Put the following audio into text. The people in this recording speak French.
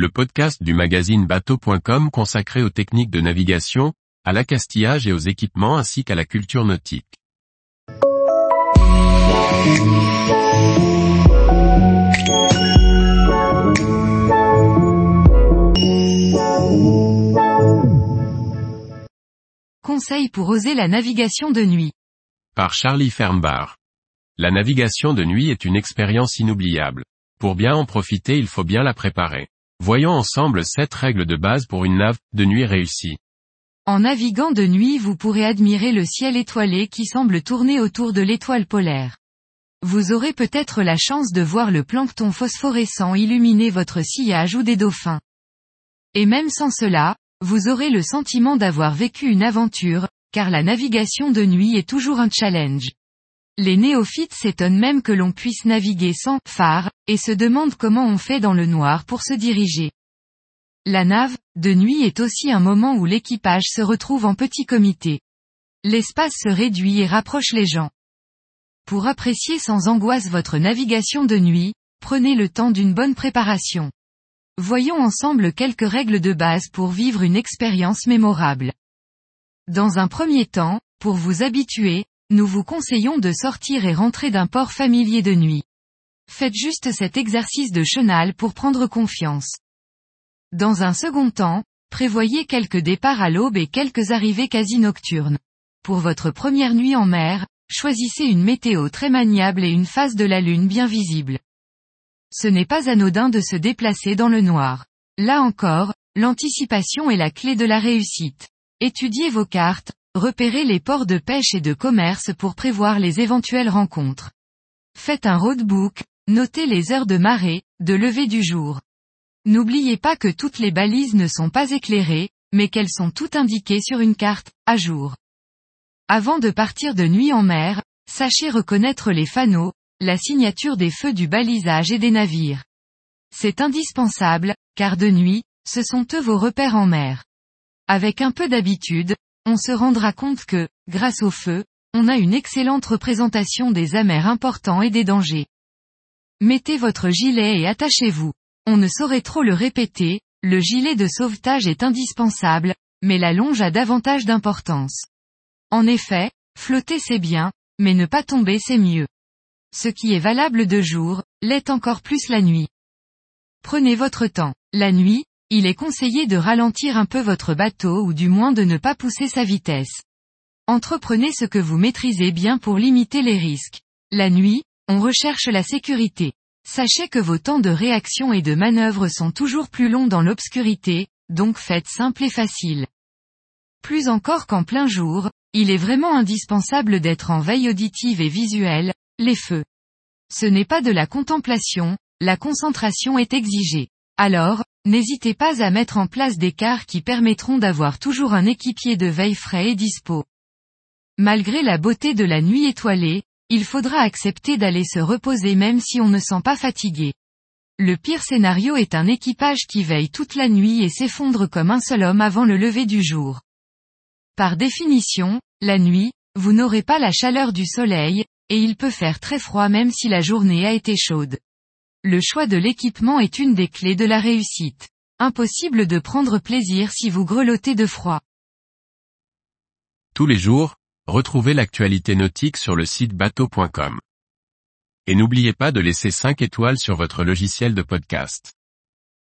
le podcast du magazine bateau.com consacré aux techniques de navigation, à l'accastillage et aux équipements ainsi qu'à la culture nautique. Conseil pour oser la navigation de nuit. Par Charlie Fernbar. La navigation de nuit est une expérience inoubliable. Pour bien en profiter il faut bien la préparer. Voyons ensemble 7 règles de base pour une nave de nuit réussie. En naviguant de nuit vous pourrez admirer le ciel étoilé qui semble tourner autour de l'étoile polaire. Vous aurez peut-être la chance de voir le plancton phosphorescent illuminer votre sillage ou des dauphins. Et même sans cela, vous aurez le sentiment d'avoir vécu une aventure, car la navigation de nuit est toujours un challenge. Les néophytes s'étonnent même que l'on puisse naviguer sans phare, et se demandent comment on fait dans le noir pour se diriger. La nave, de nuit est aussi un moment où l'équipage se retrouve en petit comité. L'espace se réduit et rapproche les gens. Pour apprécier sans angoisse votre navigation de nuit, prenez le temps d'une bonne préparation. Voyons ensemble quelques règles de base pour vivre une expérience mémorable. Dans un premier temps, pour vous habituer, nous vous conseillons de sortir et rentrer d'un port familier de nuit. Faites juste cet exercice de chenal pour prendre confiance. Dans un second temps, prévoyez quelques départs à l'aube et quelques arrivées quasi nocturnes. Pour votre première nuit en mer, choisissez une météo très maniable et une phase de la lune bien visible. Ce n'est pas anodin de se déplacer dans le noir. Là encore, l'anticipation est la clé de la réussite. Étudiez vos cartes, repérez les ports de pêche et de commerce pour prévoir les éventuelles rencontres. Faites un roadbook, notez les heures de marée, de lever du jour. N'oubliez pas que toutes les balises ne sont pas éclairées, mais qu'elles sont toutes indiquées sur une carte, à jour. Avant de partir de nuit en mer, sachez reconnaître les fanaux, la signature des feux du balisage et des navires. C'est indispensable, car de nuit, ce sont eux vos repères en mer. Avec un peu d'habitude, on se rendra compte que, grâce au feu, on a une excellente représentation des amers importants et des dangers. Mettez votre gilet et attachez-vous. On ne saurait trop le répéter, le gilet de sauvetage est indispensable, mais la longe a davantage d'importance. En effet, flotter c'est bien, mais ne pas tomber c'est mieux. Ce qui est valable de jour, l'est encore plus la nuit. Prenez votre temps. La nuit, il est conseillé de ralentir un peu votre bateau ou du moins de ne pas pousser sa vitesse. Entreprenez ce que vous maîtrisez bien pour limiter les risques. La nuit, on recherche la sécurité. Sachez que vos temps de réaction et de manœuvre sont toujours plus longs dans l'obscurité, donc faites simple et facile. Plus encore qu'en plein jour, il est vraiment indispensable d'être en veille auditive et visuelle, les feux. Ce n'est pas de la contemplation, la concentration est exigée. Alors, n'hésitez pas à mettre en place des quarts qui permettront d'avoir toujours un équipier de veille frais et dispo. Malgré la beauté de la nuit étoilée, il faudra accepter d'aller se reposer même si on ne sent pas fatigué. Le pire scénario est un équipage qui veille toute la nuit et s'effondre comme un seul homme avant le lever du jour. Par définition, la nuit, vous n'aurez pas la chaleur du soleil, et il peut faire très froid même si la journée a été chaude. Le choix de l'équipement est une des clés de la réussite. Impossible de prendre plaisir si vous grelottez de froid. Tous les jours, retrouvez l'actualité nautique sur le site bateau.com. Et n'oubliez pas de laisser 5 étoiles sur votre logiciel de podcast.